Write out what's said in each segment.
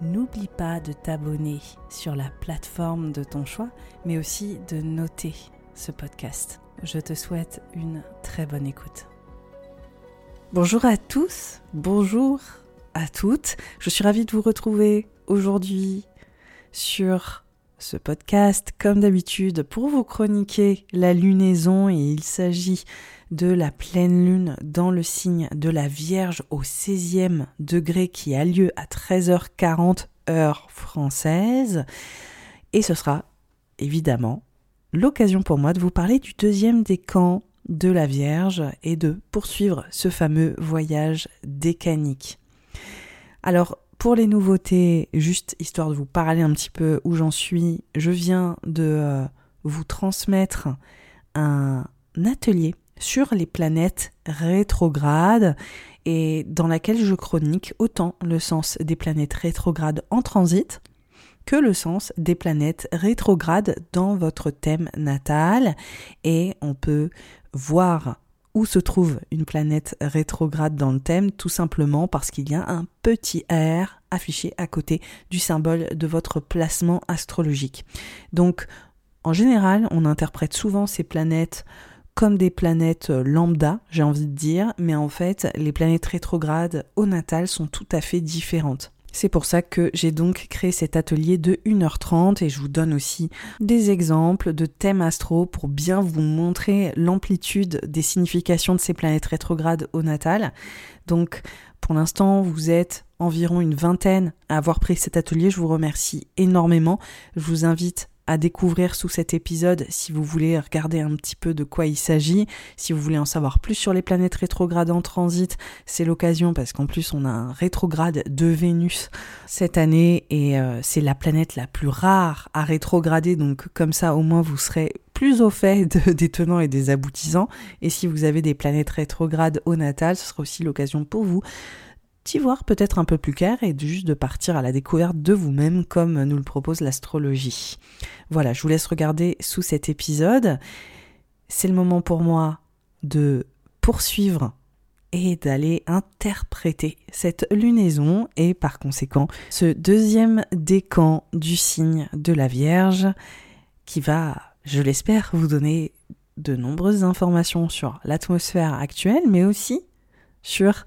n'oublie pas de t'abonner sur la plateforme de ton choix, mais aussi de noter ce podcast. Je te souhaite une très bonne écoute. Bonjour à tous, bonjour à toutes. Je suis ravie de vous retrouver aujourd'hui sur ce podcast, comme d'habitude, pour vous chroniquer la lunaison et il s'agit de la pleine lune dans le signe de la Vierge au 16e degré qui a lieu à 13h40 heure française. Et ce sera évidemment l'occasion pour moi de vous parler du deuxième décan de la Vierge et de poursuivre ce fameux voyage décanique. Alors, pour les nouveautés, juste histoire de vous parler un petit peu où j'en suis, je viens de euh, vous transmettre un atelier sur les planètes rétrogrades et dans laquelle je chronique autant le sens des planètes rétrogrades en transit que le sens des planètes rétrogrades dans votre thème natal et on peut voir où se trouve une planète rétrograde dans le thème tout simplement parce qu'il y a un petit R affiché à côté du symbole de votre placement astrologique. Donc en général, on interprète souvent ces planètes comme des planètes euh, lambda, j'ai envie de dire, mais en fait, les planètes rétrogrades au natal sont tout à fait différentes. C'est pour ça que j'ai donc créé cet atelier de 1h30 et je vous donne aussi des exemples de thèmes astro pour bien vous montrer l'amplitude des significations de ces planètes rétrogrades au natal. Donc pour l'instant, vous êtes environ une vingtaine à avoir pris cet atelier. Je vous remercie énormément. Je vous invite à découvrir sous cet épisode si vous voulez regarder un petit peu de quoi il s'agit. Si vous voulez en savoir plus sur les planètes rétrogrades en transit, c'est l'occasion parce qu'en plus on a un rétrograde de Vénus cette année et euh, c'est la planète la plus rare à rétrograder. Donc comme ça au moins vous serez plus au fait des tenants et des aboutissants. Et si vous avez des planètes rétrogrades au natal, ce sera aussi l'occasion pour vous d'y voir peut-être un peu plus clair et juste de partir à la découverte de vous-même comme nous le propose l'astrologie. Voilà, je vous laisse regarder sous cet épisode. C'est le moment pour moi de poursuivre et d'aller interpréter cette lunaison et par conséquent ce deuxième décan du signe de la Vierge qui va, je l'espère, vous donner de nombreuses informations sur l'atmosphère actuelle mais aussi sur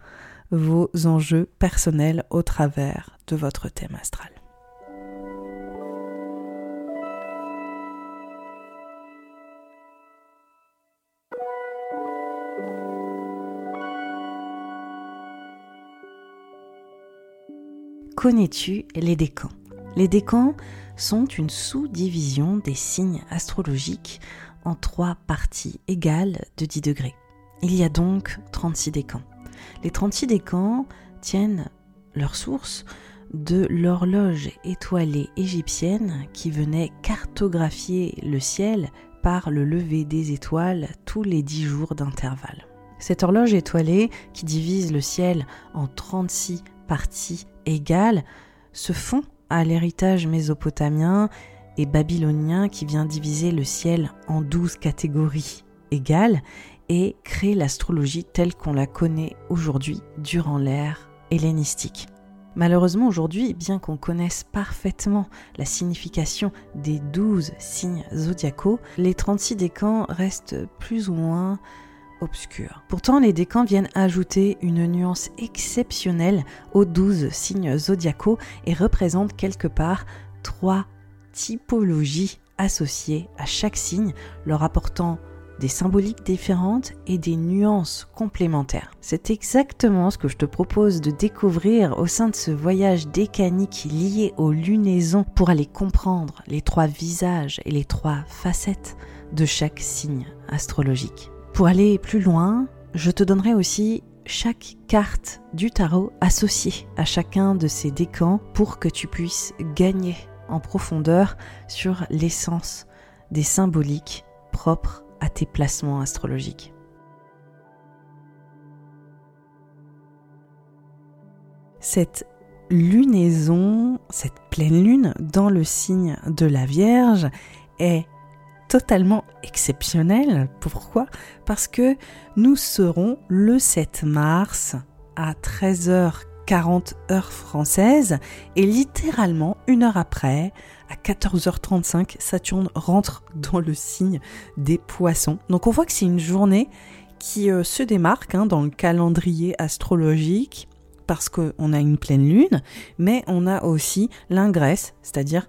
vos enjeux personnels au travers de votre thème astral. Connais-tu les décans? Les décans sont une sous-division des signes astrologiques en trois parties égales de 10 degrés. Il y a donc 36 décans. Les 36 décans tiennent leur source de l'horloge étoilée égyptienne qui venait cartographier le ciel par le lever des étoiles tous les dix jours d'intervalle. Cette horloge étoilée, qui divise le ciel en 36 parties égales, se fond à l'héritage mésopotamien et babylonien qui vient diviser le ciel en 12 catégories égales et créer l'astrologie telle qu'on la connaît aujourd'hui durant l'ère hellénistique. Malheureusement aujourd'hui, bien qu'on connaisse parfaitement la signification des douze signes zodiacaux, les 36 décans restent plus ou moins obscurs. Pourtant, les décans viennent ajouter une nuance exceptionnelle aux douze signes zodiacaux et représentent quelque part trois typologies associées à chaque signe, leur apportant des symboliques différentes et des nuances complémentaires. C'est exactement ce que je te propose de découvrir au sein de ce voyage décanique lié aux lunaisons pour aller comprendre les trois visages et les trois facettes de chaque signe astrologique. Pour aller plus loin, je te donnerai aussi chaque carte du tarot associée à chacun de ces décans pour que tu puisses gagner en profondeur sur l'essence des symboliques propres tes placements astrologiques. Cette lunaison, cette pleine lune dans le signe de la Vierge est totalement exceptionnelle. Pourquoi? Parce que nous serons le 7 mars à 13h40 heure française et littéralement une heure après, à 14h35, Saturne rentre dans le signe des poissons. Donc on voit que c'est une journée qui euh, se démarque hein, dans le calendrier astrologique parce qu'on a une pleine lune, mais on a aussi l'ingresse, c'est-à-dire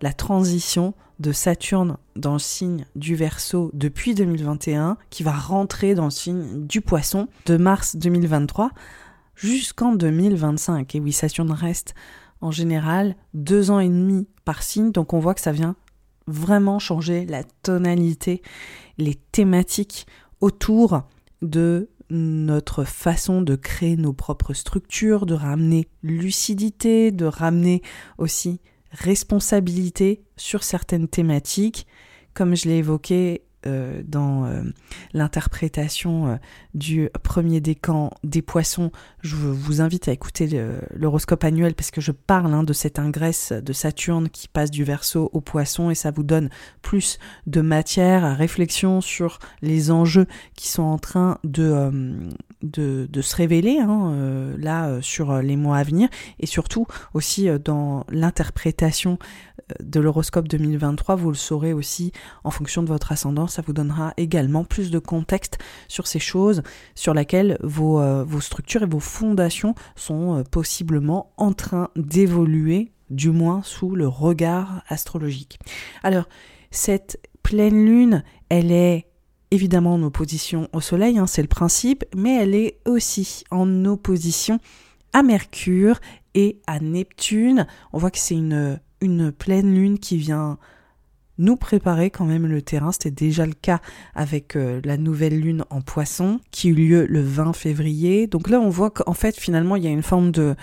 la transition de Saturne dans le signe du Verseau depuis 2021, qui va rentrer dans le signe du Poisson de mars 2023 jusqu'en 2025. Et oui, Saturne reste en général deux ans et demi par signe, donc on voit que ça vient vraiment changer la tonalité, les thématiques autour de notre façon de créer nos propres structures, de ramener lucidité, de ramener aussi responsabilité sur certaines thématiques. Comme je l'ai évoqué euh, dans euh, l'interprétation euh, du premier décan des poissons, je vous invite à écouter l'horoscope annuel parce que je parle hein, de cette ingresse de Saturne qui passe du verso au poisson et ça vous donne plus de matière à réflexion sur les enjeux qui sont en train de, de, se révéler hein, là sur les mois à venir et surtout aussi dans l'interprétation de l'horoscope 2023, vous le saurez aussi en fonction de votre ascendant, ça vous donnera également plus de contexte sur ces choses sur lesquelles vos, euh, vos structures et vos fondations sont euh, possiblement en train d'évoluer, du moins sous le regard astrologique. Alors, cette pleine lune, elle est évidemment en opposition au Soleil, hein, c'est le principe, mais elle est aussi en opposition à Mercure et à Neptune. On voit que c'est une une pleine lune qui vient nous préparer quand même le terrain. C'était déjà le cas avec euh, la nouvelle lune en poisson qui eut lieu le 20 février. Donc là, on voit qu'en fait, finalement, il y a une forme de,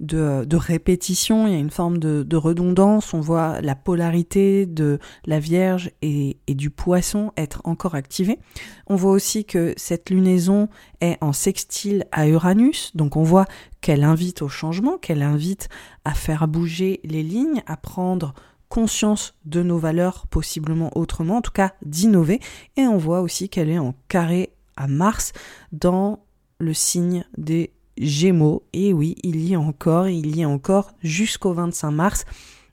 de, répétition, il y a une forme de, redondance. On voit la polarité de la Vierge et, et du poisson être encore activée. On voit aussi que cette lunaison est en sextile à Uranus. Donc on voit qu'elle invite au changement, qu'elle invite à faire bouger les lignes, à prendre conscience de nos valeurs possiblement autrement, en tout cas d'innover. Et on voit aussi qu'elle est en carré à Mars dans le signe des Gémeaux. Et oui, il y a encore, il y a encore jusqu'au 25 mars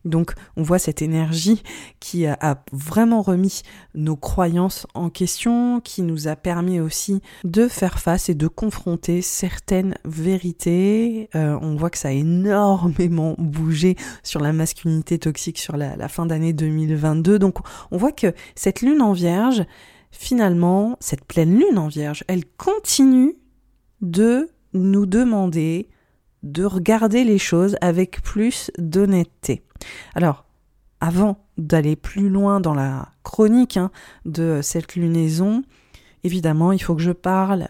donc on voit cette énergie qui a, vraiment remis nos croyances en question, qui nous a permis aussi de faire face et de confronter certaines vérités. Euh, on voit que ça a énormément bougé sur la masculinité toxique sur la, la fin d'année 2022. Donc on voit que cette lune en vierge, finalement, cette pleine lune en vierge, elle continue de nous demander de regarder les choses avec plus d'honnêteté. Alors, avant d'aller plus loin dans la chronique hein, de cette lunaison, évidemment, il faut que je parle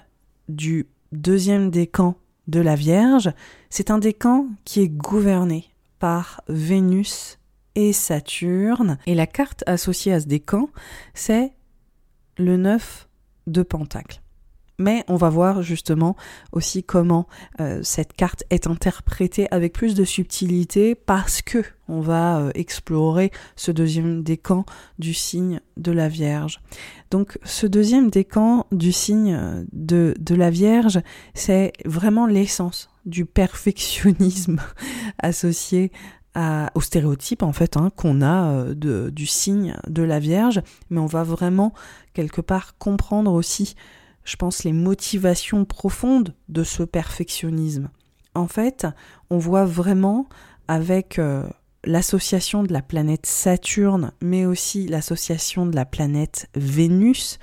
du deuxième décan de la Vierge. C'est un décan qui est gouverné par Vénus et Saturne. Et la carte associée à ce décan, c'est le 9 de Pentacle. Mais on va voir justement aussi comment euh, cette carte est interprétée avec plus de subtilité parce que on va euh, explorer ce deuxième décan du signe de la Vierge. Donc ce deuxième décan du signe de, de la Vierge, c'est vraiment l'essence du perfectionnisme associé à, au stéréotype en fait hein, qu'on a euh, du signe de la Vierge, mais on va vraiment quelque part comprendre aussi je pense, les motivations profondes de ce perfectionnisme. En fait, on voit vraiment avec euh, l'association de la planète Saturne, mais aussi l'association de la planète Vénus,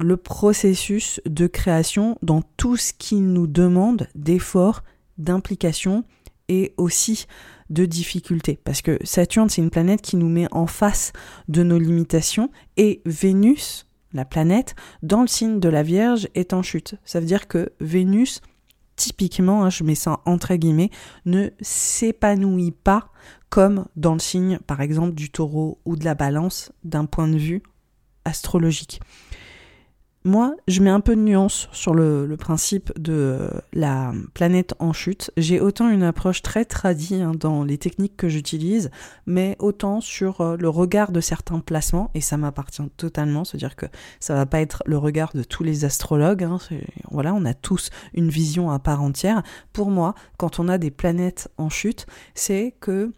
le processus de création dans tout ce qui nous demande d'efforts, d'implication et aussi de difficultés. Parce que Saturne, c'est une planète qui nous met en face de nos limitations et Vénus, la planète, dans le signe de la Vierge, est en chute. Ça veut dire que Vénus, typiquement, hein, je mets ça entre guillemets, ne s'épanouit pas comme dans le signe, par exemple, du taureau ou de la balance d'un point de vue astrologique. Moi, je mets un peu de nuance sur le, principe de la planète en chute. J'ai autant une approche très tradie hein, dans les techniques que j'utilise, mais autant sur euh, le regard de certains placements, et ça m'appartient totalement, c'est-à-dire que ça va pas être le regard de tous les astrologues. Hein, voilà, on a tous une vision à part entière. Pour moi, quand on a des planètes en chute, c'est que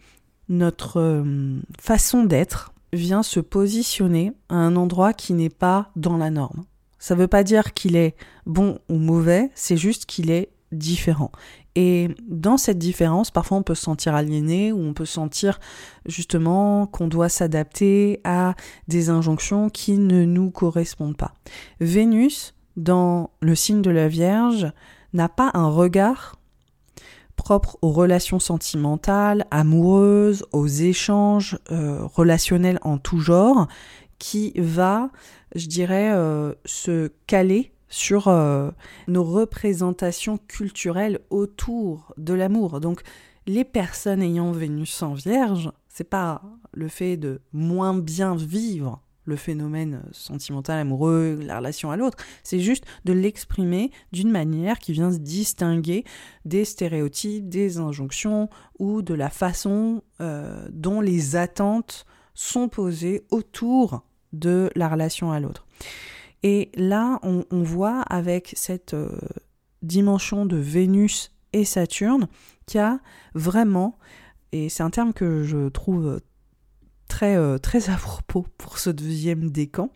notre euh, façon d'être vient se positionner à un endroit qui n'est pas dans la norme. Ça ne veut pas dire qu'il est bon ou mauvais, c'est juste qu'il est différent. Et dans cette différence, parfois on peut se sentir aliéné ou on peut sentir justement qu'on doit s'adapter à des injonctions qui ne nous correspondent pas. Vénus, dans le signe de la Vierge, n'a pas un regard propre aux relations sentimentales, amoureuses, aux échanges euh, relationnels en tout genre, qui va je dirais, euh, se caler sur euh, nos représentations culturelles autour de l'amour. Donc, les personnes ayant Vénus en Vierge, c'est pas le fait de moins bien vivre le phénomène sentimental, amoureux, la relation à l'autre, c'est juste de l'exprimer d'une manière qui vient se distinguer des stéréotypes, des injonctions ou de la façon euh, dont les attentes sont posées autour de la relation à l'autre. Et là, on, voit avec cette euh, dimension de Vénus et Saturne qu'il y a vraiment, et c'est un terme que je trouve très, euh, très à propos pour ce deuxième décan,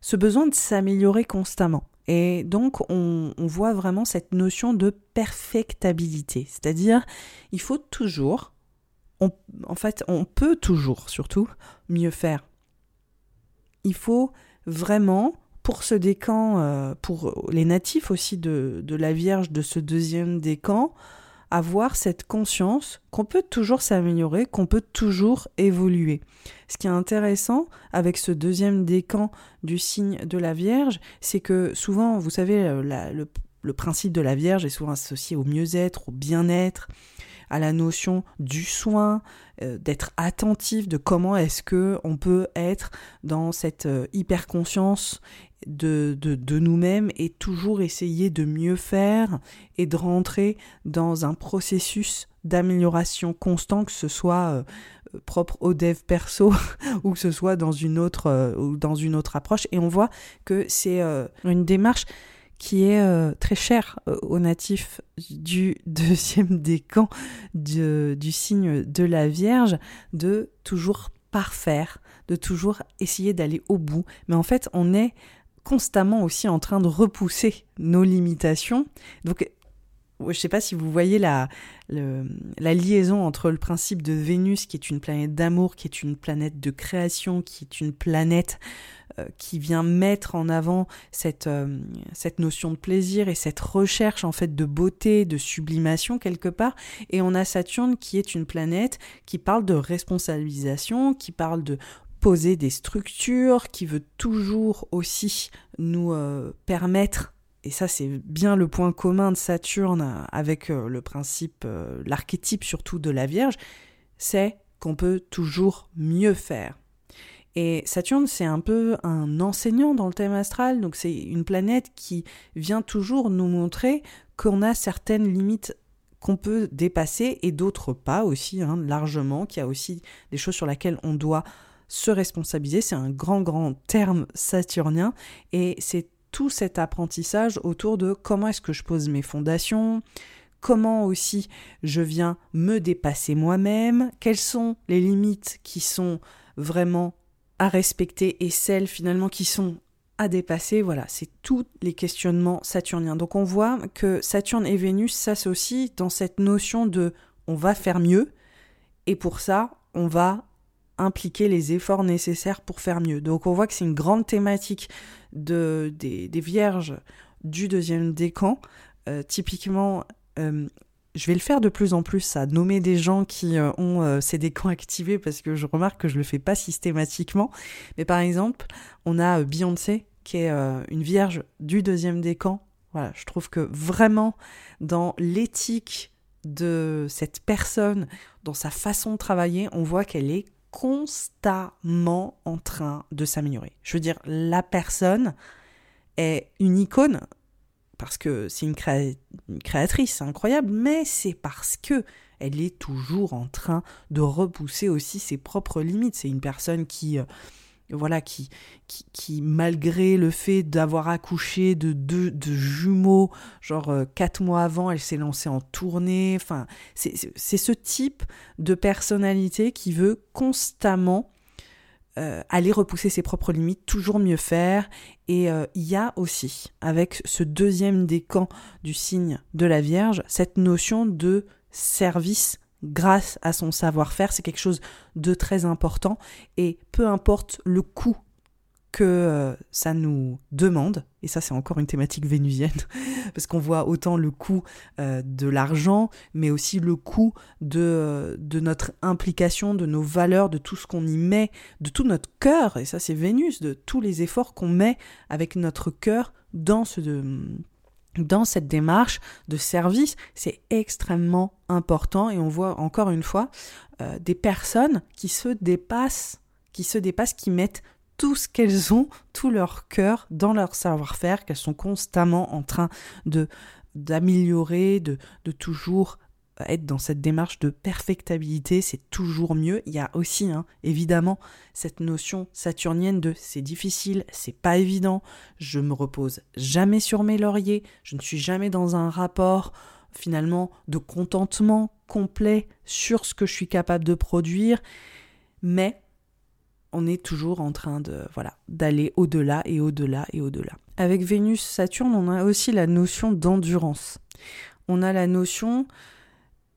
ce besoin de s'améliorer constamment. Et donc, on, on, voit vraiment cette notion de perfectabilité, c'est-à-dire, il faut toujours, on, en fait, on peut toujours, surtout, mieux faire il faut vraiment, pour ce décan, euh, pour les natifs aussi de, la Vierge de ce deuxième décan, avoir cette conscience qu'on peut toujours s'améliorer, qu'on peut toujours évoluer. Ce qui est intéressant avec ce deuxième décan du signe de la Vierge, c'est que souvent, vous savez, euh, le, le principe de la Vierge est souvent associé au mieux-être, au bien-être, à la notion du soin, euh, d'être attentif de comment est-ce que on peut être dans cette euh, hyper conscience de, de, nous-mêmes et toujours essayer de mieux faire et de rentrer dans un processus d'amélioration constant, que ce soit euh, propre au dev perso ou que ce soit dans une autre, ou dans une autre approche. Et on voit que c'est une démarche qui est euh, très cher euh, aux natifs du deuxième décan du signe de la Vierge, de toujours parfaire, de toujours essayer d'aller au bout. Mais en fait, on est constamment aussi en train de repousser nos limitations. Donc, je ne sais pas si vous voyez la, liaison entre le principe de Vénus, qui est une planète d'amour, qui est une planète de création, qui est une planète euh, qui vient mettre en avant cette, euh, cette notion de plaisir et cette recherche en fait de beauté, de sublimation quelque part. Et on a Saturne qui est une planète qui parle de responsabilisation, qui parle de poser des structures, qui veut toujours aussi nous euh, permettre et ça c'est bien le point commun de Saturne avec le principe, l'archétype surtout de la Vierge, c'est qu'on peut toujours mieux faire. Et Saturne, c'est un peu un enseignant dans le thème astral, donc c'est une planète qui vient toujours nous montrer qu'on a certaines limites qu'on peut dépasser et d'autres pas aussi, hein, largement, qu'il y a aussi des choses sur lesquelles on doit se responsabiliser. C'est un grand, grand terme saturnien et c'est tout cet apprentissage autour de comment est-ce que je pose mes fondations, comment aussi je viens me dépasser moi-même, quelles sont les limites qui sont vraiment à respecter et celles finalement qui sont à dépasser. Voilà, c'est tous les questionnements saturniens. Donc on voit que Saturne et Vénus s'associent dans cette notion de on va faire mieux Et pour ça, on va impliquer les efforts nécessaires pour faire mieux. Donc on voit que c'est une grande thématique de, des, vierges du deuxième décan. Euh, typiquement, euh, je vais le faire de plus en plus, à nommer des gens qui euh, ont ces décans activés parce que je remarque que je le fais pas systématiquement. Mais par exemple, on a Beyoncé qui est une vierge du deuxième décan. Voilà, je trouve que vraiment dans l'éthique de cette personne, dans sa façon de travailler, on voit qu'elle est constamment en train de s'améliorer. Je veux dire, la personne est une icône parce que c'est une, créatrice incroyable, mais c'est parce que elle est toujours en train de repousser aussi ses propres limites. C'est une personne qui euh, voilà, qui, qui, malgré le fait d'avoir accouché de deux de jumeaux, genre euh, quatre mois avant, elle s'est lancée en tournée. Enfin, c'est ce type de personnalité qui veut constamment euh, aller repousser ses propres limites, toujours mieux faire. Et euh, il y a aussi, avec ce deuxième décan du signe de la Vierge, cette notion de service grâce à son savoir-faire. C'est quelque chose de très important et peu importe le coût que euh, ça nous demande, et ça c'est encore une thématique vénusienne, parce qu'on voit autant le coût euh, de l'argent, mais aussi le coût de, euh, de notre implication, de nos valeurs, de tout ce qu'on y met, de tout notre cœur, et ça c'est Vénus, de tous les efforts qu'on met avec notre cœur dans ce, dans cette démarche de service, c'est extrêmement important et on voit encore une fois euh, des personnes qui se dépassent, qui se dépassent, qui mettent tout ce qu'elles ont, tout leur cœur dans leur savoir-faire, qu'elles sont constamment en train de d'améliorer, de, de toujours être dans cette démarche de perfectabilité, c'est toujours mieux. Il y a aussi, hein, évidemment, cette notion saturnienne de c'est difficile, c'est pas évident, je me repose jamais sur mes lauriers, je ne suis jamais dans un rapport finalement de contentement complet sur ce que je suis capable de produire, mais on est toujours en train de voilà d'aller au-delà et au-delà et au-delà. Avec Vénus Saturne, on a aussi la notion d'endurance. On a la notion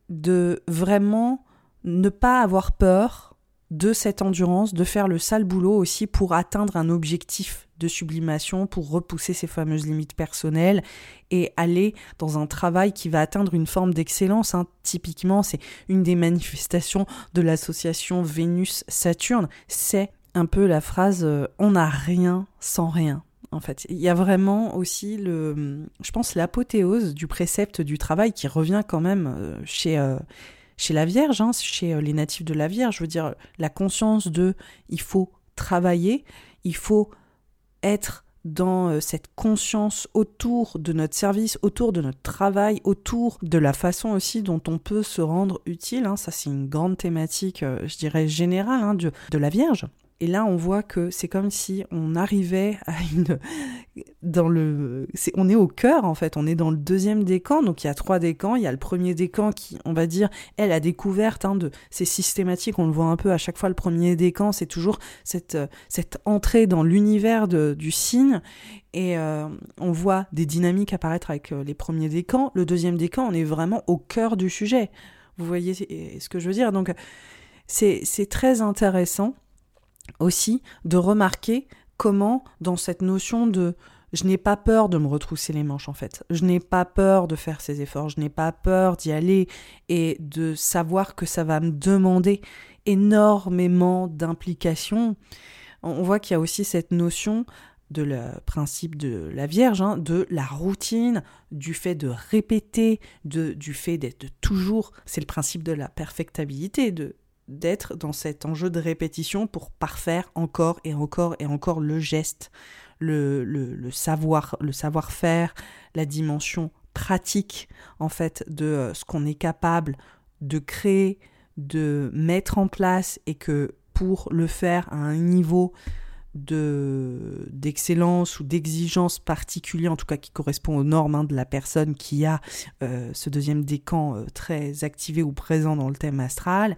de vraiment ne pas avoir peur de cette endurance, de faire le sale boulot aussi pour atteindre un objectif de sublimation, pour repousser ses fameuses limites personnelles et aller dans un travail qui va atteindre une forme d'excellence. Hein. Typiquement, c'est une des manifestations de l'association Vénus-Saturne. C'est un peu la phrase euh, on n'a rien sans rien en fait. Il y a vraiment aussi le, je pense, l'apothéose du précepte du travail qui revient quand même euh, chez, euh, chez la Vierge, hein, chez euh, les natifs de la Vierge. Je veux dire, la conscience de il faut travailler, il faut être dans cette conscience autour de notre service, autour de notre travail, autour de la façon aussi dont on peut se rendre utile. Hein. Ça, c'est une grande thématique, je dirais, générale hein, de la Vierge. Et là, on voit que c'est comme si on arrivait à une. Dans le. on est au cœur, en fait. On est dans le deuxième décan. Donc, il y a trois décans. Il y a le premier décan qui, on va dire, elle a découverte. Hein, de... C'est systématique. On le voit un peu à chaque fois. Le premier décan, c'est toujours cette, cette entrée dans l'univers du signe. Et euh, on voit des dynamiques apparaître avec euh, les premiers décans. Le deuxième décan, on est vraiment au cœur du sujet. Vous voyez ce que je veux dire Donc, c'est très intéressant aussi de remarquer comment dans cette notion de je n'ai pas peur de me retrousser les manches en fait. Je n'ai pas peur de faire ces efforts, je n'ai pas peur d'y aller et de savoir que ça va me demander énormément d'implication. On voit qu'il y a aussi cette notion de le principe de la Vierge, hein, de la routine, du fait de répéter, de, du fait d'être toujours, c'est le principe de la perfectabilité, de d'être dans cet enjeu de répétition pour parfaire encore et encore et encore le geste, le, savoir, le savoir-faire, la dimension pratique en fait de euh, ce qu'on est capable de créer, de mettre en place et que pour le faire à un niveau de d'excellence ou d'exigence particulier, en tout cas qui correspond aux normes hein, de la personne qui a euh, ce deuxième décan euh, très activé ou présent dans le thème astral,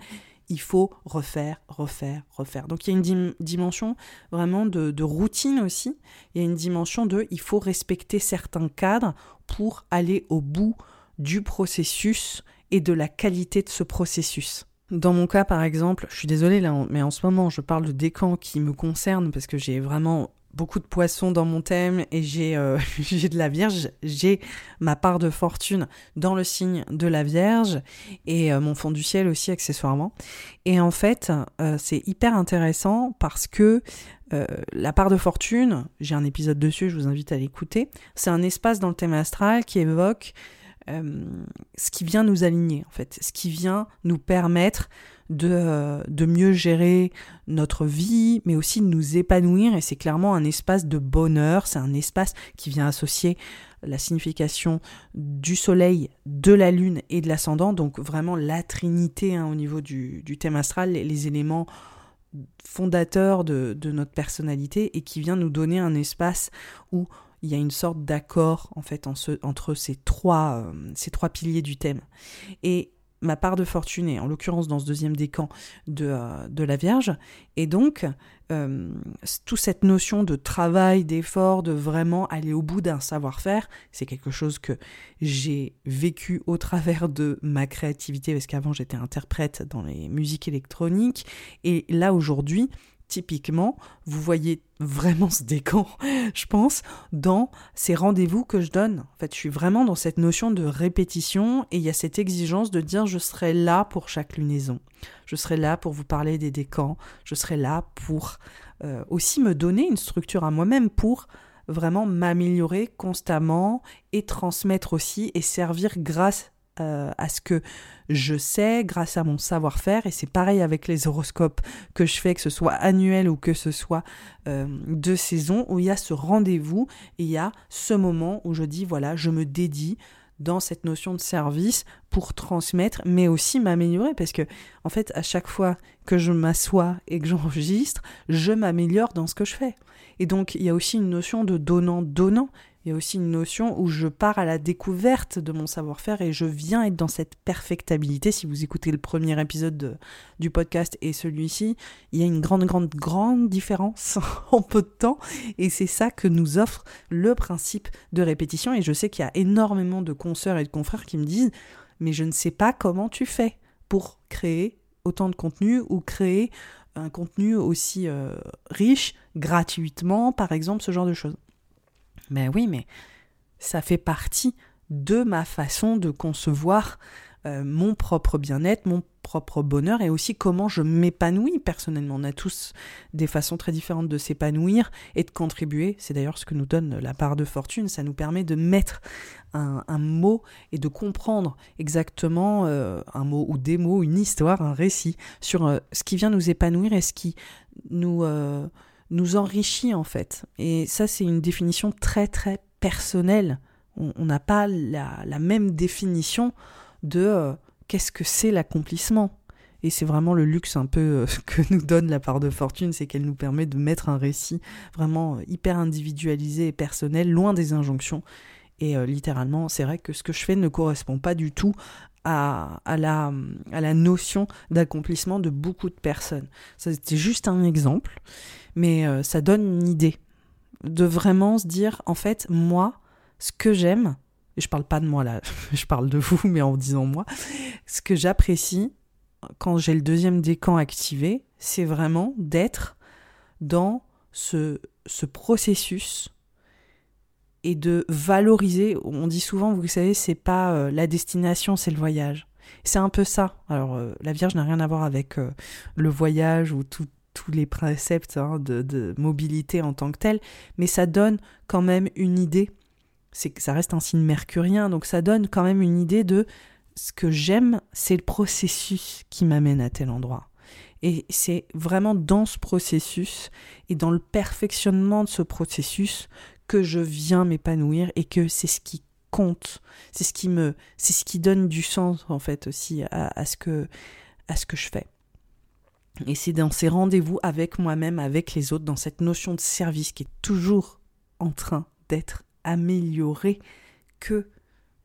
il faut refaire, refaire, refaire. Donc il y a une dimension vraiment de, routine aussi. Il y a une dimension de il faut respecter certains cadres pour aller au bout du processus et de la qualité de ce processus. Dans mon cas, par exemple, je suis désolée là, mais en ce moment, je parle de décans qui me concernent parce que j'ai vraiment beaucoup de poissons dans mon thème et j'ai euh, j'ai de la Vierge, j'ai ma part de fortune dans le signe de la Vierge et euh, mon fond du ciel aussi accessoirement. Et en fait, euh, c'est hyper intéressant parce que la part de fortune, j'ai un épisode dessus, je vous invite à l'écouter, c'est un espace dans le thème astral qui évoque ce qui vient nous aligner en fait, ce qui vient nous permettre de, de mieux gérer notre vie, mais aussi de nous épanouir. Et c'est clairement un espace de bonheur, c'est un espace qui vient associer la signification du soleil, de la lune et de l'ascendant, donc vraiment la trinité hein, au niveau du, thème astral, les, éléments fondateurs de, notre personnalité et qui vient nous donner un espace où il y a une sorte d'accord en fait entre ces trois, euh, ces trois piliers du thème. Et ma part de fortune, et en l'occurrence dans ce deuxième décan de, euh, de la Vierge. Et donc, euh, toute cette notion de travail, d'effort, de vraiment aller au bout d'un savoir-faire, c'est quelque chose que j'ai vécu au travers de ma créativité, parce qu'avant j'étais interprète dans les musiques électroniques. Et là aujourd'hui, typiquement, vous voyez vraiment ce décan, je pense, dans ces rendez-vous que je donne. En fait, je suis vraiment dans cette notion de répétition et il y a cette exigence de dire je serai là pour chaque lunaison. Je serai là pour vous parler des décans. Je serai là pour euh, aussi me donner une structure à moi-même pour vraiment m'améliorer constamment et transmettre aussi et servir grâce euh, à ce que je sais grâce à mon savoir-faire, et c'est pareil avec les horoscopes que je fais, que ce soit annuel ou que ce soit euh, de saison, où il y a ce rendez-vous, et il y a ce moment où je dis, voilà, je me dédie dans cette notion de service pour transmettre, mais aussi m'améliorer, parce que en fait, à chaque fois que je m'assois et que j'enregistre, je m'améliore dans ce que je fais. Et donc, il y a aussi une notion de donnant-donnant. Il y a aussi une notion où je pars à la découverte de mon savoir-faire et je viens être dans cette perfectabilité. Si vous écoutez le premier épisode du podcast et celui-ci, il y a une grande, grande, grande différence en peu de temps. Et c'est ça que nous offre le principe de répétition. Et je sais qu'il y a énormément de consoeurs et de confrères qui me disent, mais je ne sais pas comment tu fais pour créer autant de contenu ou créer un contenu aussi euh, riche gratuitement, par exemple, ce genre de choses. Mais oui, mais ça fait partie de ma façon de concevoir euh, mon propre bien-être, mon propre bonheur et aussi comment je m'épanouis personnellement. On a tous des façons très différentes de s'épanouir et de contribuer. C'est d'ailleurs ce que nous donne la part de fortune. Ça nous permet de mettre un, mot et de comprendre exactement euh, un mot ou des mots, une histoire, un récit sur euh, ce qui vient nous épanouir et ce qui nous nous enrichit en fait. Et ça, c'est une définition très très personnelle. On n'a pas la, même définition de euh, qu'est-ce que c'est l'accomplissement. Et c'est vraiment le luxe un peu euh, que nous donne la part de fortune, c'est qu'elle nous permet de mettre un récit vraiment hyper individualisé et personnel, loin des injonctions. Et euh, littéralement, c'est vrai que ce que je fais ne correspond pas du tout à, à, la, à la notion d'accomplissement de beaucoup de personnes. Ça, c'était juste un exemple mais euh, ça donne une idée de vraiment se dire en fait moi ce que j'aime et je parle pas de moi là je parle de vous mais en disant moi ce que j'apprécie quand j'ai le deuxième décan activé c'est vraiment d'être dans ce, ce processus et de valoriser on dit souvent vous savez c'est pas euh, la destination c'est le voyage c'est un peu ça. Alors, euh, la Vierge n'a rien à voir avec le voyage ou tout, tous les préceptes hein, de, mobilité en tant que tel, mais ça donne quand même une idée. C'est que ça reste un signe mercurien, donc ça donne quand même une idée de ce que j'aime, c'est le processus qui m'amène à tel endroit. Et c'est vraiment dans ce processus et dans le perfectionnement de ce processus que je viens m'épanouir et que c'est ce qui compte, c'est ce qui me, c'est ce qui donne du sens en fait aussi à, à ce que, à ce que je fais. Et c'est dans ces rendez-vous avec moi-même, avec les autres, dans cette notion de service qui est toujours en train d'être améliorée, que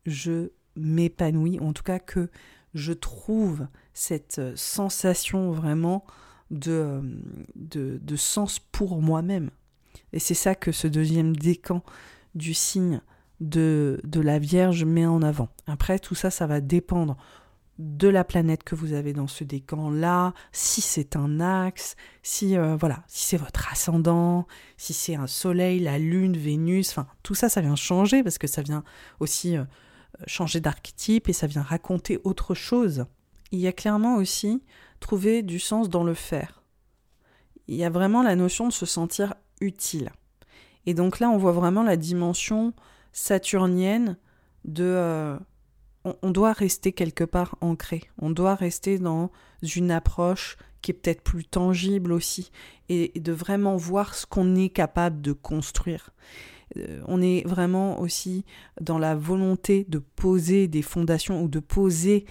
je m'épanouis, en tout cas que je trouve cette euh, sensation vraiment de, euh, de, de sens pour moi-même. Et c'est ça que ce deuxième décan du signe de, de la Vierge met en avant. Après, tout ça, ça va dépendre de la planète que vous avez dans ce décan-là, si c'est un axe, si euh, voilà, si c'est votre ascendant, si c'est un soleil, la lune, Vénus, enfin tout ça, ça vient changer parce que ça vient aussi euh, changer d'archétype et ça vient raconter autre chose. Il y a clairement aussi trouver du sens dans le faire. Il y a vraiment la notion de se sentir utile. Et donc là, on voit vraiment la dimension saturnienne de euh, on, doit rester quelque part ancré, on doit rester dans une approche qui est peut-être plus tangible aussi, et, de vraiment voir ce qu'on est capable de construire. Euh, on est vraiment aussi dans la volonté de poser des fondations ou de poser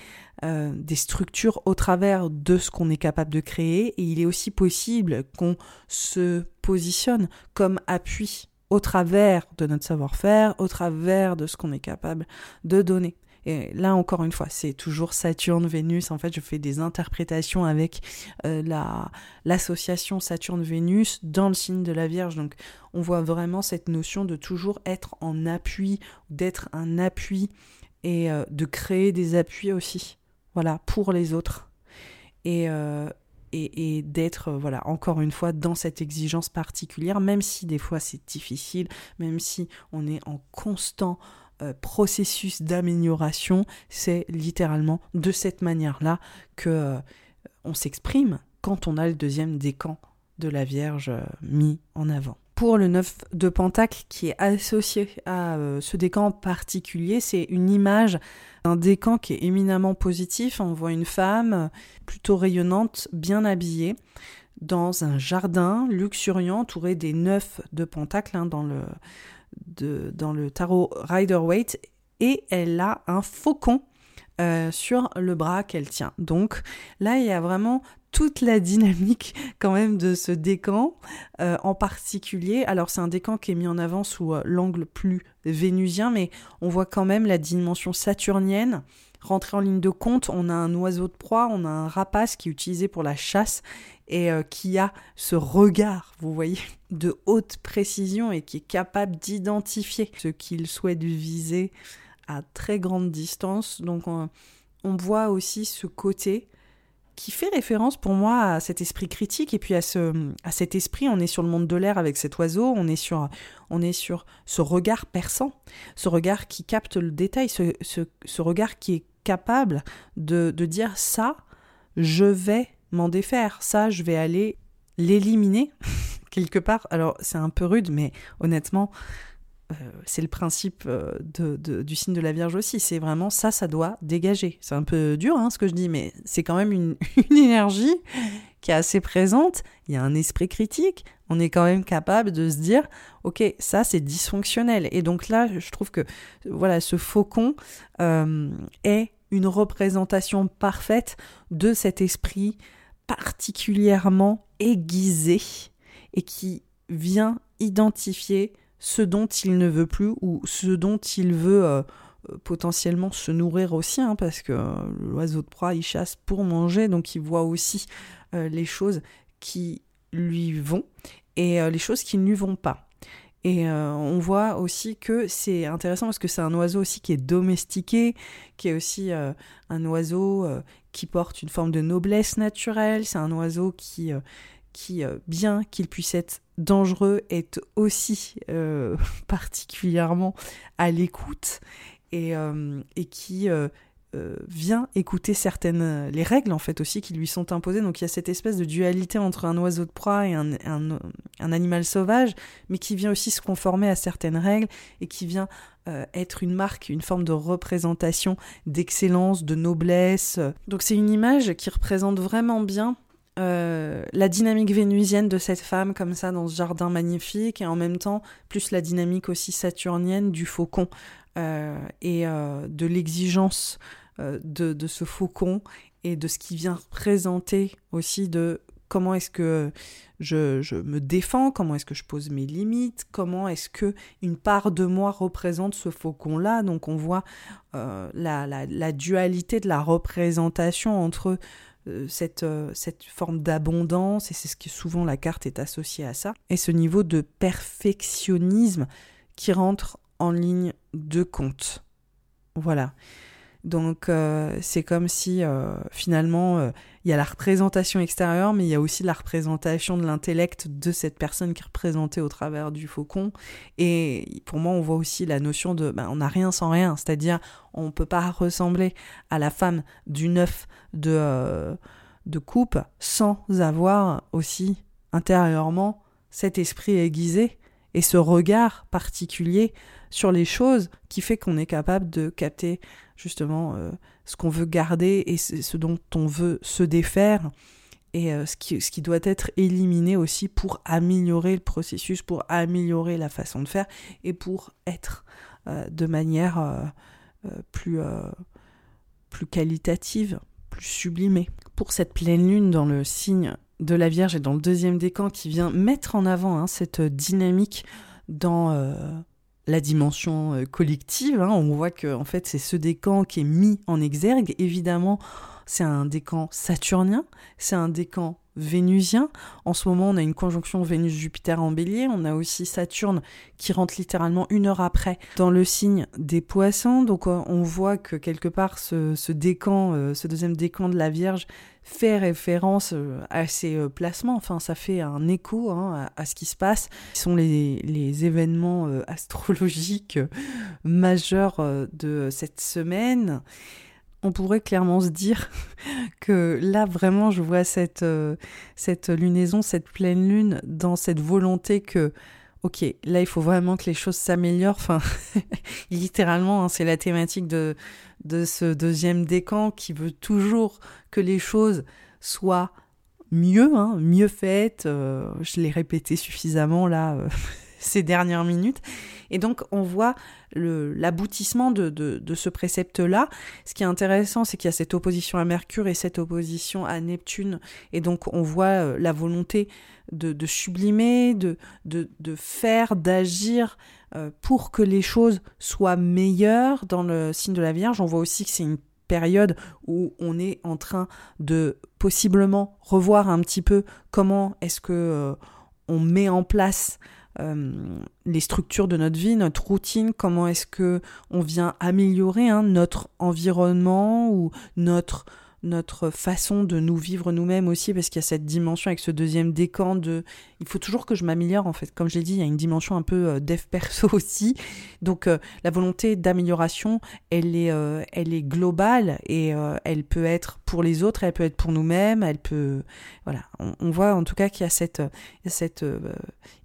euh, des structures au travers de ce qu'on est capable de créer, et il est aussi possible qu'on se positionne comme appui au travers de notre savoir-faire, au travers de ce qu'on est capable de donner. Et là, encore une fois, c'est toujours Saturne, Vénus. En fait, je fais des interprétations avec euh, la, l'association Saturne-Vénus dans le signe de la Vierge. Donc, on voit vraiment cette notion de toujours être en appui, d'être un appui et euh, de créer des appuis aussi. Voilà, pour les autres. Et, euh, et, et d'être, voilà, encore une fois, dans cette exigence particulière, même si des fois c'est difficile, même si on est en constant euh, processus d'amélioration, c'est littéralement de cette manière-là que euh, on s'exprime quand on a le deuxième décan de la Vierge euh, mis en avant. Pour le 9 de Pentacle qui est associé à ce décan particulier, c'est une image d'un décan qui est éminemment positif. On voit une femme plutôt rayonnante, bien habillée, dans un jardin luxuriant entouré des neuf de Pentacle hein, dans le dans le tarot Rider-Waite et elle a un faucon euh, sur le bras qu'elle tient. Donc là, il y a vraiment toute la dynamique quand même de ce décan euh, en particulier. Alors c'est un décan qui est mis en avant sous euh, l'angle plus vénusien, mais on voit quand même la dimension saturnienne rentrer en ligne de compte. On a un oiseau de proie, on a un rapace qui est utilisé pour la chasse et euh, qui a ce regard, vous voyez, de haute précision et qui est capable d'identifier ce qu'il souhaite viser à très grande distance. Donc on, voit aussi ce côté qui fait référence pour moi à cet esprit critique et puis à, ce, à cet esprit, on est sur le monde de l'air avec cet oiseau, on est sur, on est sur ce regard perçant, ce regard qui capte le détail, ce, ce, regard qui est capable de, de dire ça, je vais m'en défaire. Ça, je vais aller l'éliminer quelque part. Alors, c'est un peu rude, mais honnêtement, c'est le principe euh, du signe de la Vierge aussi. C'est vraiment ça, ça doit dégager. C'est un peu dur, hein, ce que je dis, mais c'est quand même une, une, énergie qui est assez présente. Il y a un esprit critique. On est quand même capable de se dire, ok, ça c'est dysfonctionnel. Et donc là, je trouve que voilà, ce faucon euh, est une représentation parfaite de cet esprit particulièrement aiguisé et qui vient identifier ce dont il ne veut plus ou ce dont il veut euh, euh, potentiellement se nourrir aussi, hein, parce que euh, l'oiseau de proie, il chasse pour manger, donc il voit aussi les choses qui lui vont et les choses qui ne lui vont pas. Et on voit aussi que c'est intéressant parce que c'est un oiseau aussi qui est domestiqué, qui est aussi un oiseau qui porte une forme de noblesse naturelle. C'est un oiseau qui, bien qu'il puisse être dangereux, est aussi euh, particulièrement à l'écoute et, et qui vient écouter certaines les règles en fait aussi qui lui sont imposées donc il y a cette espèce de dualité entre un oiseau de proie et un, animal sauvage mais qui vient aussi se conformer à certaines règles et qui vient euh, être une marque, une forme de représentation d'excellence, de noblesse. Donc c'est une image qui représente vraiment bien euh, la dynamique vénusienne de cette femme comme ça dans ce jardin magnifique et en même temps plus la dynamique aussi saturnienne du faucon euh, et de l'exigence de, ce faucon et de ce qui vient représenter aussi de comment est-ce que je, me défends, comment est-ce que je pose mes limites, comment est-ce que une part de moi représente ce faucon-là. Donc on voit euh, la, dualité de la représentation entre euh, cette, euh, cette forme d'abondance, et c'est ce que souvent la carte est associée à ça, et ce niveau de perfectionnisme qui rentre en ligne de compte. Voilà. Donc euh, c'est comme si euh, finalement euh, il y a la représentation extérieure, mais il y a aussi la représentation de l'intellect de cette personne qui est représentée au travers du faucon. Et pour moi, on voit aussi la notion de ben, on n'a rien sans rien, c'est-à-dire on ne peut pas ressembler à la femme du neuf de, de coupe sans avoir aussi intérieurement cet esprit aiguisé et ce regard particulier sur les choses qui fait qu'on est capable de capter justement euh, ce qu'on veut garder et ce dont on veut se défaire et euh, ce, qui, doit être éliminé aussi pour améliorer le processus, pour améliorer la façon de faire et pour être euh, de manière plus, plus qualitative, plus sublimée. Pour cette pleine lune dans le signe de la Vierge et dans le deuxième décan qui vient mettre en avant hein, cette dynamique dans la dimension euh, collective. Hein. On voit que en fait c'est ce décan qui est mis en exergue. Évidemment, c'est un décan saturnien, c'est un décan vénusien. En ce moment, on a une conjonction Vénus-Jupiter en bélier. On a aussi Saturne qui rentre littéralement une heure après dans le signe des poissons. Donc euh, on voit que quelque part ce, décan, euh, ce deuxième décan de la Vierge fait référence euh, à ces placements. Enfin, ça fait un écho hein, à, ce qui se passe. Ce sont les événements astrologiques majeurs de cette semaine on pourrait clairement se dire que là vraiment je vois cette, euh, cette lunaison, cette pleine lune dans cette volonté que ok là il faut vraiment que les choses s'améliorent. Enfin littéralement hein, c'est la thématique de, de ce deuxième décan qui veut toujours que les choses soient mieux, hein, mieux faites. Euh, je l'ai répété suffisamment là euh, ces dernières minutes. Et donc on voit l'aboutissement de, de, ce précepte-là. Ce qui est intéressant, c'est qu'il y a cette opposition à Mercure et cette opposition à Neptune. Et donc on voit euh, la volonté de, de sublimer, de, de, faire, d'agir euh, pour que les choses soient meilleures dans le signe de la Vierge. On voit aussi que c'est une période où on est en train de possiblement revoir un petit peu comment est-ce que euh, on met en place euh, les structures de notre vie, notre routine, comment est-ce que on vient améliorer hein, notre environnement ou notre notre façon de nous vivre nous-mêmes aussi, parce qu'il y a cette dimension avec ce deuxième décan de... Il faut toujours que je m'améliore, en fait. Comme je l'ai dit, il y a une dimension un peu euh, dev perso aussi. Donc euh, la volonté d'amélioration, elle, est, euh, elle est globale et elle peut être pour les autres, elle peut être pour nous-mêmes, elle peut... Voilà, on, voit en tout cas qu'il y a cette, cette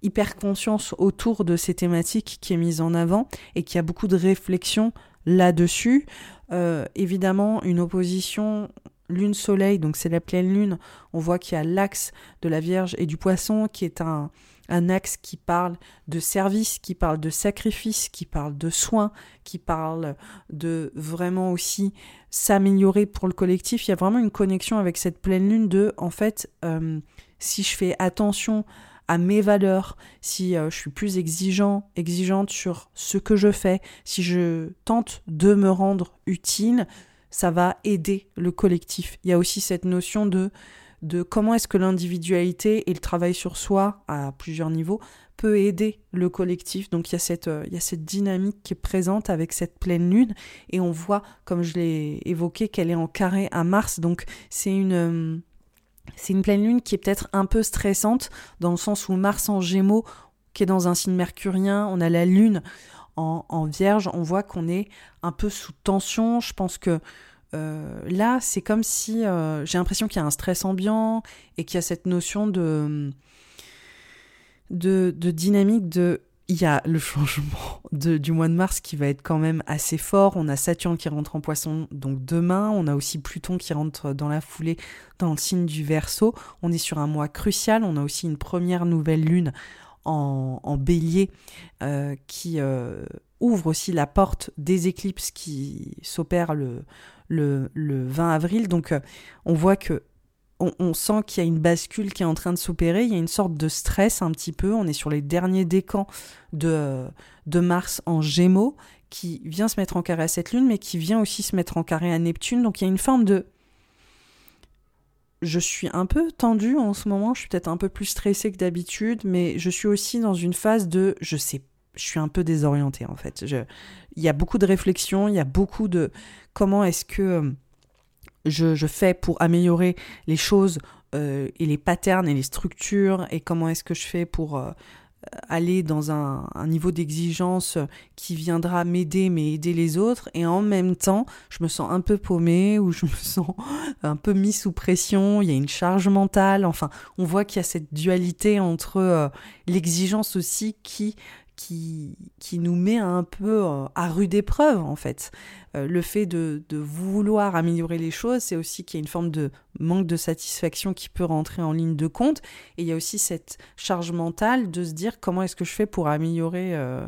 hyper conscience autour de ces thématiques qui est mise en avant et qu'il y a beaucoup de réflexion là-dessus. Euh, évidemment, une opposition lune-soleil, donc c'est la pleine lune, on voit qu'il y a l'axe de la Vierge et du Poisson qui est un, un axe qui parle de service, qui parle de sacrifice, qui parle de soins, qui parle de vraiment aussi s'améliorer pour le collectif. Il y a vraiment une connexion avec cette pleine lune de, en fait, euh, si je fais attention à mes valeurs, si euh, je suis plus exigeant, exigeante sur ce que je fais, si je tente de me rendre utile, ça va aider le collectif. Il y a aussi cette notion de, de comment est-ce que l'individualité et le travail sur soi à plusieurs niveaux peut aider le collectif. Donc il y a cette, euh, il y a cette dynamique qui est présente avec cette pleine lune et on voit, comme je l'ai évoqué, qu'elle est en carré à Mars. Donc c'est une euh, c'est une pleine lune qui est peut-être un peu stressante, dans le sens où Mars en gémeaux, qui est dans un signe mercurien, on a la lune en, vierge, on voit qu'on est un peu sous tension. Je pense que euh, là, c'est comme si euh, j'ai l'impression qu'il y a un stress ambiant et qu'il y a cette notion de, dynamique de il y a le changement du mois de mars qui va être quand même assez fort. On a Saturne qui rentre en poisson donc demain. On a aussi Pluton qui rentre dans la foulée dans le signe du Verseau. On est sur un mois crucial. On a aussi une première nouvelle lune en, bélier euh, qui euh, ouvre aussi la porte des éclipses qui s'opèrent le, 20 avril. Donc euh, on voit que on, sent qu'il y a une bascule qui est en train de s'opérer, il y a une sorte de stress un petit peu, on est sur les derniers décans de, de Mars en Gémeaux, qui vient se mettre en carré à cette lune, mais qui vient aussi se mettre en carré à Neptune, donc il y a une forme de... Je suis un peu tendue en ce moment, je suis peut-être un peu plus stressée que d'habitude, mais je suis aussi dans une phase de... Je sais je suis un peu désorientée en fait. il y a beaucoup de réflexions, il y a beaucoup de comment est-ce que euh, je, fais pour améliorer les choses euh, et les patterns et les structures et comment est-ce que je fais pour euh, aller dans un, niveau d'exigence qui viendra m'aider mais aider les autres. Et en même temps je me sens un peu paumée ou je me sens un peu mis sous pression, il y a une charge mentale, enfin on voit qu'il y a cette dualité entre l'exigence aussi qui qui, qui nous met un peu euh, à rude épreuve en fait. Euh, le fait de, de, vouloir améliorer les choses, c'est aussi qu'il y a une forme de manque de satisfaction qui peut rentrer en ligne de compte. Et il y a aussi cette charge mentale de se dire comment est-ce que je fais pour améliorer euh,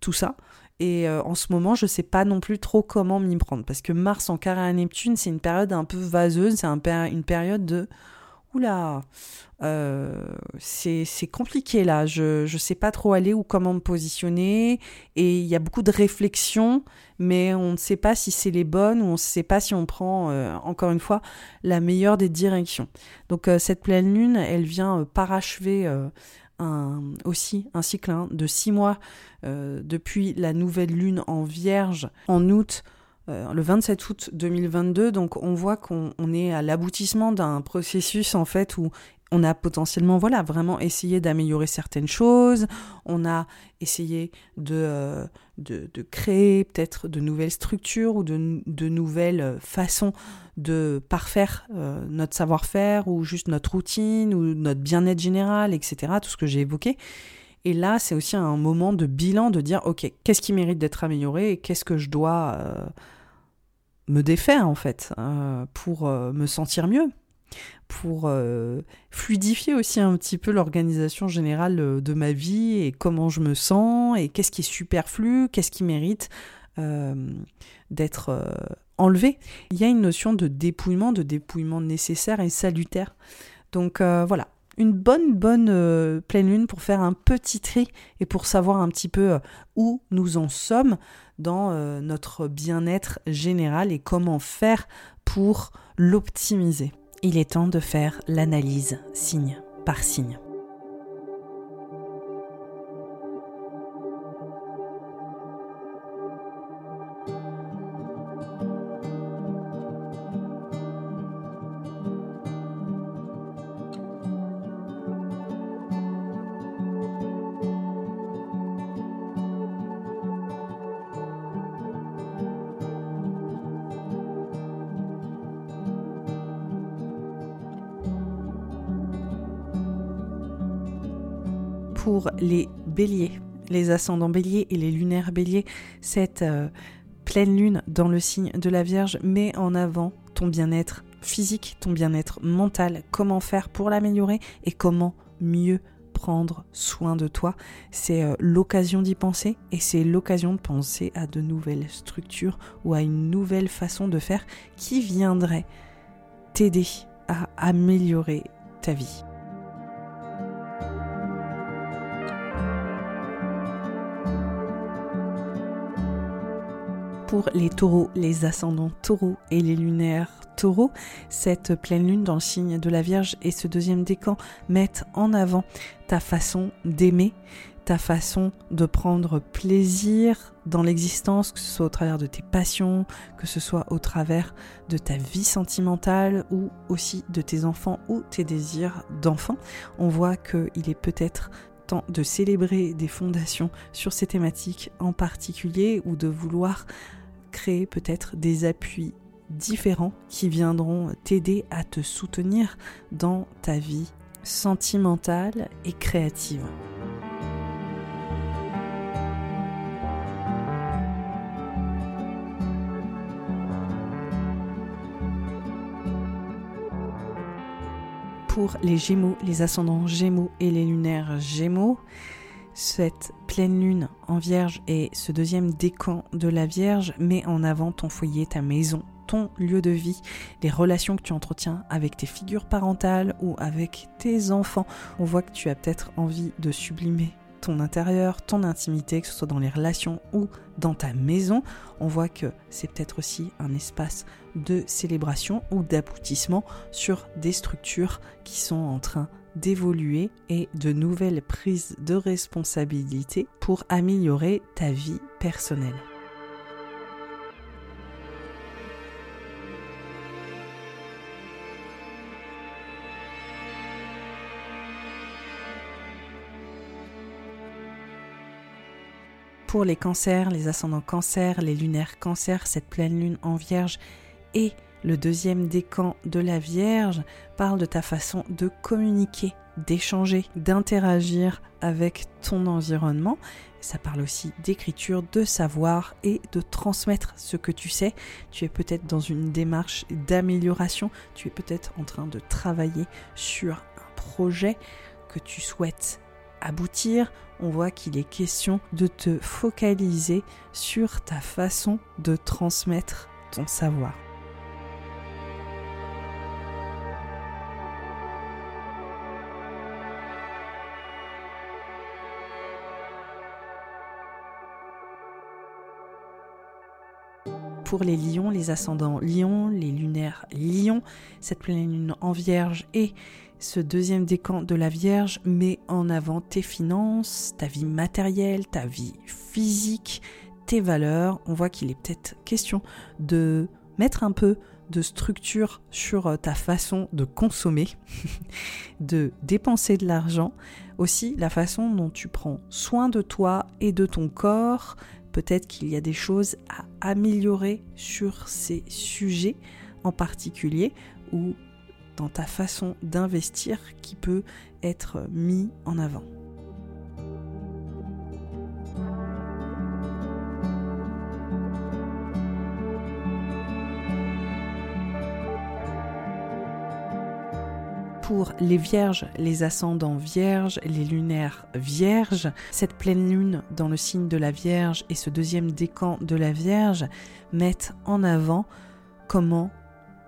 tout ça? Et en ce moment, je ne sais pas non plus trop comment m'y prendre. Parce que Mars en carré à Neptune, c'est une période un peu vaseuse, c'est un, une période de oula, euh, c'est compliqué là, je ne sais pas trop aller ou comment me positionner, et il y a beaucoup de réflexions, mais on ne sait pas si c'est les bonnes ou on ne sait pas si on prend, euh, encore une fois, la meilleure des directions. Donc euh, cette pleine lune, elle vient parachever aussi un cycle hein, de six mois depuis la nouvelle lune en vierge en août euh, le 27 août 2022. Donc on voit qu'on est à l'aboutissement d'un processus en fait où on a potentiellement voilà vraiment essayé d'améliorer certaines choses, on a essayé de, euh, de, créer peut-être de nouvelles structures ou de, nouvelles façons de parfaire euh, notre savoir-faire ou juste notre routine ou notre bien-être général, etc. Tout ce que j'ai évoqué. Et là, c'est aussi un moment de bilan, de dire, OK, qu'est-ce qui mérite d'être amélioré et qu'est-ce que je dois euh, me défaire, en fait, euh, pour euh, me sentir mieux, pour fluidifier aussi un petit peu l'organisation générale de ma vie et comment je me sens et qu'est-ce qui est superflu, qu'est-ce qui mérite d'être enlevé. Il y a une notion de dépouillement, de dépouillement nécessaire et salutaire. Donc voilà, une bonne, bonne euh, pleine lune pour faire un petit tri et pour savoir un petit peu euh, où nous en sommes dans euh, notre bien-être général et comment faire pour l'optimiser. Il est temps de faire l'analyse signe par signe. Les béliers, les ascendants béliers et les lunaires béliers, cette euh, pleine lune dans le signe de la Vierge met en avant ton bien-être physique, ton bien-être mental, comment faire pour l'améliorer et comment mieux prendre soin de toi. C'est euh, l'occasion d'y penser et c'est l'occasion de penser à de nouvelles structures ou à une nouvelle façon de faire qui viendrait t'aider à améliorer ta vie. Pour les taureaux, les ascendants taureaux et les lunaires taureaux. Cette pleine lune dans le signe de la Vierge et ce deuxième décan mettent en avant ta façon d'aimer, ta façon de prendre plaisir dans l'existence, que ce soit au travers de tes passions, que ce soit au travers de ta vie sentimentale ou aussi de tes enfants ou tes désirs d'enfants. On voit qu'il est peut-être temps de célébrer des fondations sur ces thématiques en particulier ou de vouloir créer peut-être des appuis différents qui viendront t'aider à te soutenir dans ta vie sentimentale et créative. Pour les Gémeaux, les ascendants Gémeaux et les lunaires Gémeaux, cette pleine lune en Vierge et ce deuxième décan de la Vierge met en avant ton foyer, ta maison, ton lieu de vie, les relations que tu entretiens avec tes figures parentales ou avec tes enfants. On voit que tu as peut-être envie de sublimer ton intérieur, ton intimité, que ce soit dans les relations ou dans ta maison. On voit que c'est peut-être aussi un espace de célébration ou d'aboutissement sur des structures qui sont en train d'évoluer et de nouvelles prises de responsabilité pour améliorer ta vie personnelle. pour les cancers, les ascendants cancers, les lunaires cancers, cette pleine lune en vierge et le deuxième décan de la Vierge parle de ta façon de communiquer, d'échanger, d'interagir avec ton environnement. Ça parle aussi d'écriture, de savoir et de transmettre ce que tu sais. Tu es peut-être dans une démarche d'amélioration, tu es peut-être en train de travailler sur un projet que tu souhaites aboutir, on voit qu'il est question de te focaliser sur ta façon de transmettre ton savoir. Pour les lions, les ascendants lions, les lunaires lions, cette pleine lune en vierge et ce deuxième décan de la Vierge met en avant tes finances, ta vie matérielle, ta vie physique, tes valeurs. On voit qu'il est peut-être question de mettre un peu de structure sur ta façon de consommer, de dépenser de l'argent, aussi la façon dont tu prends soin de toi et de ton corps. Peut-être qu'il y a des choses à améliorer sur ces sujets en particulier ou dans ta façon d'investir qui peut être mis en avant. Les vierges, les ascendants vierges, les lunaires vierges, cette pleine lune dans le signe de la Vierge et ce deuxième décan de la Vierge mettent en avant comment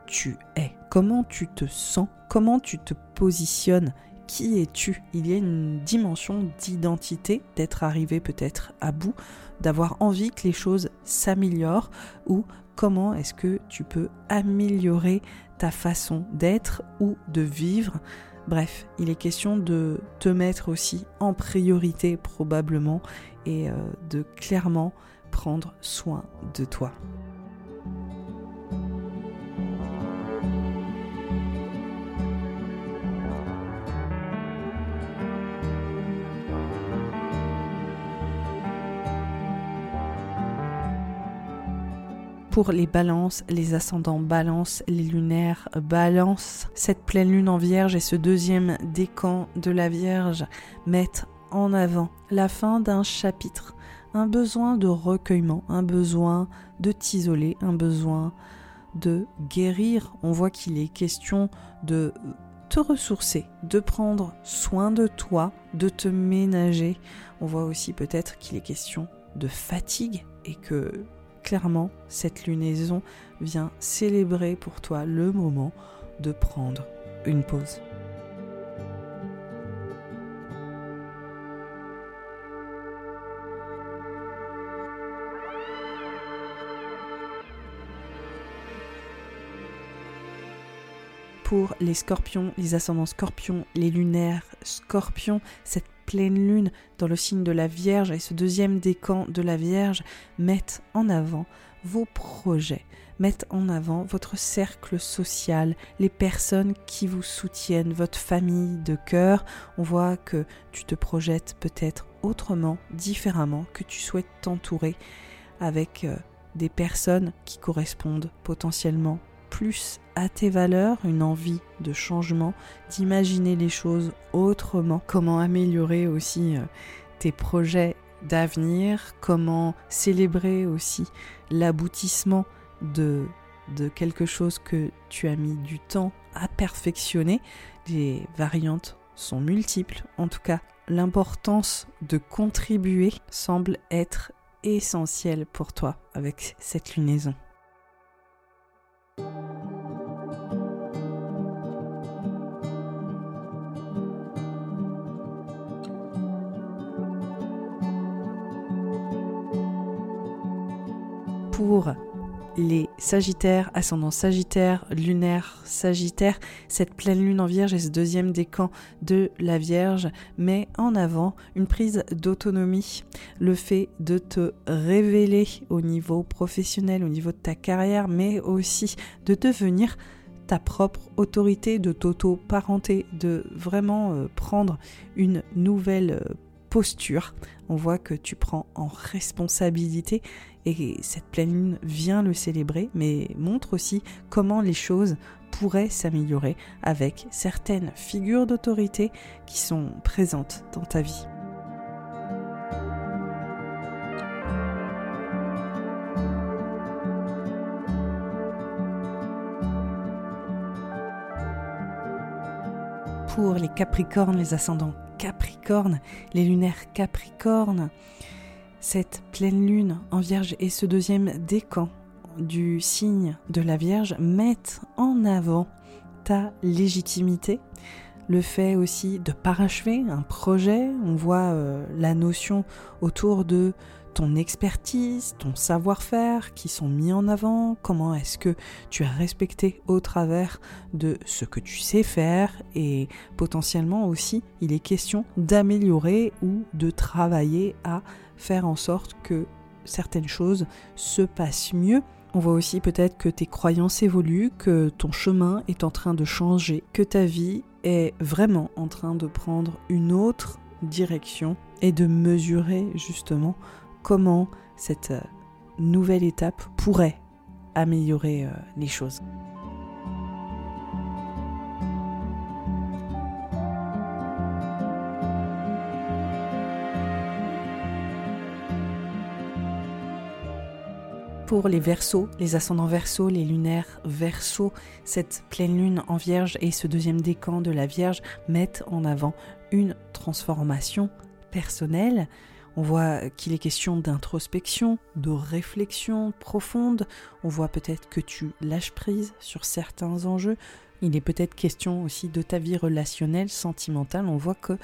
tu es, comment tu te sens, comment tu te positionnes, qui es-tu? Il y a une dimension d'identité, d'être arrivé peut-être à bout, d'avoir envie que les choses s'améliorent ou comment est-ce que tu peux améliorer ta façon d'être ou de vivre? Bref, il est question de te mettre aussi en priorité probablement et euh, de clairement prendre soin de toi. Pour les balances, les ascendants balance, les lunaires balance. Cette pleine lune en vierge et ce deuxième décan de la vierge mettent en avant la fin d'un chapitre, un besoin de recueillement, un besoin de t'isoler, un besoin de guérir. On voit qu'il est question de te ressourcer, de prendre soin de toi, de te ménager. On voit aussi peut-être qu'il est question de fatigue et que clairement, cette lunaison vient célébrer pour toi le moment de prendre une pause. pour les scorpions, les ascendants scorpions, les lunaires scorpions, cette pleine lune dans le signe de la Vierge et ce deuxième décan de la Vierge mettent en avant vos projets, mettent en avant votre cercle social, les personnes qui vous soutiennent, votre famille de cœur. On voit que tu te projettes peut-être autrement, différemment, que tu souhaites t'entourer avec euh, des personnes qui correspondent potentiellement plus à tes valeurs, une envie de changement, d'imaginer les choses autrement, comment améliorer aussi euh, tes projets d'avenir, comment célébrer aussi l'aboutissement de, de quelque chose que tu as mis du temps à perfectionner? Les variantes sont multiples, en tout cas l'importance de contribuer semble être essentielle pour toi avec cette lunaison. Pour les Sagittaires, ascendant Sagittaire, lunaire Sagittaire, cette pleine lune en Vierge et ce deuxième décan de la Vierge met en avant une prise d'autonomie, le fait de te révéler au niveau professionnel, au niveau de ta carrière, mais aussi de devenir ta propre autorité, de t'auto-parenter, de vraiment euh, prendre une nouvelle euh, posture. On voit que tu prends en responsabilité et cette pleine lune vient le célébrer, mais montre aussi comment les choses pourraient s'améliorer avec certaines figures d'autorité qui sont présentes dans ta vie. Pour les Capricornes, les ascendants Capricornes, les lunaires Capricornes, cette pleine lune en Vierge et ce deuxième décan du signe de la Vierge mettent en avant ta légitimité, le fait aussi de parachever un projet, on voit euh, la notion autour de ton expertise, ton savoir-faire qui sont mis en avant, comment est-ce que tu as respecté au travers de ce que tu sais faire? Et potentiellement aussi il est question d'améliorer ou de travailler à faire en sorte que certaines choses se passent mieux. On voit aussi peut-être que tes croyances évoluent, que ton chemin est en train de changer, que ta vie est vraiment en train de prendre une autre direction et de mesurer justement comment cette euh, nouvelle étape pourrait améliorer euh, les choses. Pour les versos, les ascendants versos, les lunaires versos, cette pleine lune en vierge et ce deuxième décan de la vierge mettent en avant une transformation personnelle. On voit qu'il est question d'introspection, de réflexion profonde. On voit peut-être que tu lâches prise sur certains enjeux. Il est peut-être question aussi de ta vie relationnelle, sentimentale. On voit que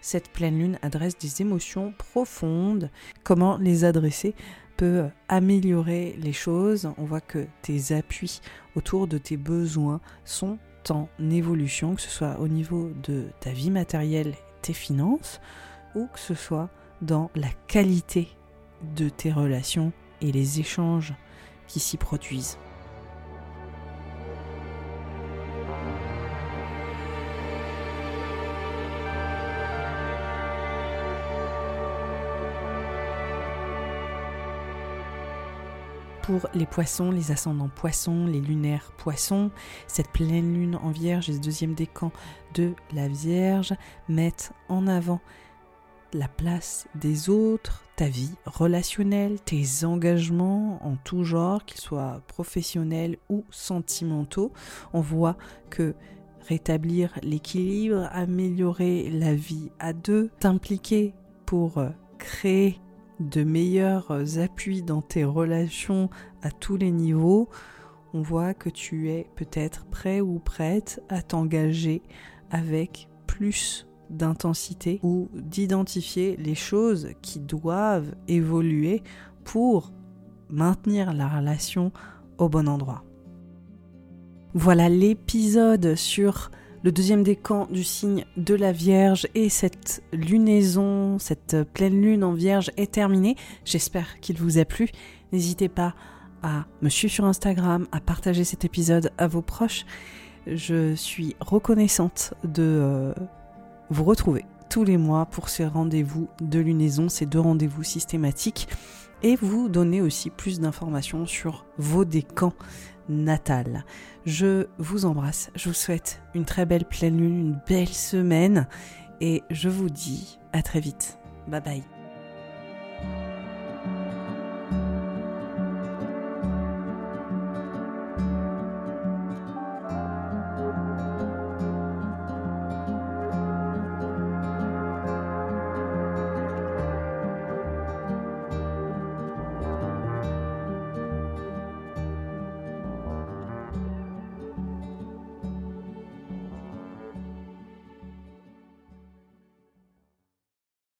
cette pleine lune adresse des émotions profondes. Comment les adresser peut améliorer les choses. On voit que tes appuis autour de tes besoins sont en évolution, que ce soit au niveau de ta vie matérielle, tes finances, ou que ce soit dans la qualité de tes relations et les échanges qui s'y produisent. Pour les poissons, les ascendants poissons, les lunaires poissons. Cette pleine lune en vierge et ce deuxième décan de la vierge mettent en avant la place des autres, ta vie relationnelle, tes engagements en tout genre, qu'ils soient professionnels ou sentimentaux. On voit que rétablir l'équilibre, améliorer la vie à deux, t'impliquer pour créer de meilleurs appuis dans tes relations à tous les niveaux, on voit que tu es peut-être prêt ou prête à t'engager avec plus d'intensité ou d'identifier les choses qui doivent évoluer pour maintenir la relation au bon endroit. Voilà l'épisode sur le deuxième décan du signe de la Vierge et cette lunaison, cette pleine lune en Vierge est terminée. J'espère qu'il vous a plu. N'hésitez pas à me suivre sur Instagram, à partager cet épisode à vos proches. Je suis reconnaissante de euh, vous retrouver tous les mois pour ces rendez-vous de lunaison, ces deux rendez-vous systématiques, et vous donner aussi plus d'informations sur vos décans natales. Je vous embrasse, je vous souhaite une très belle pleine lune, une belle semaine et je vous dis à très vite. Bye bye.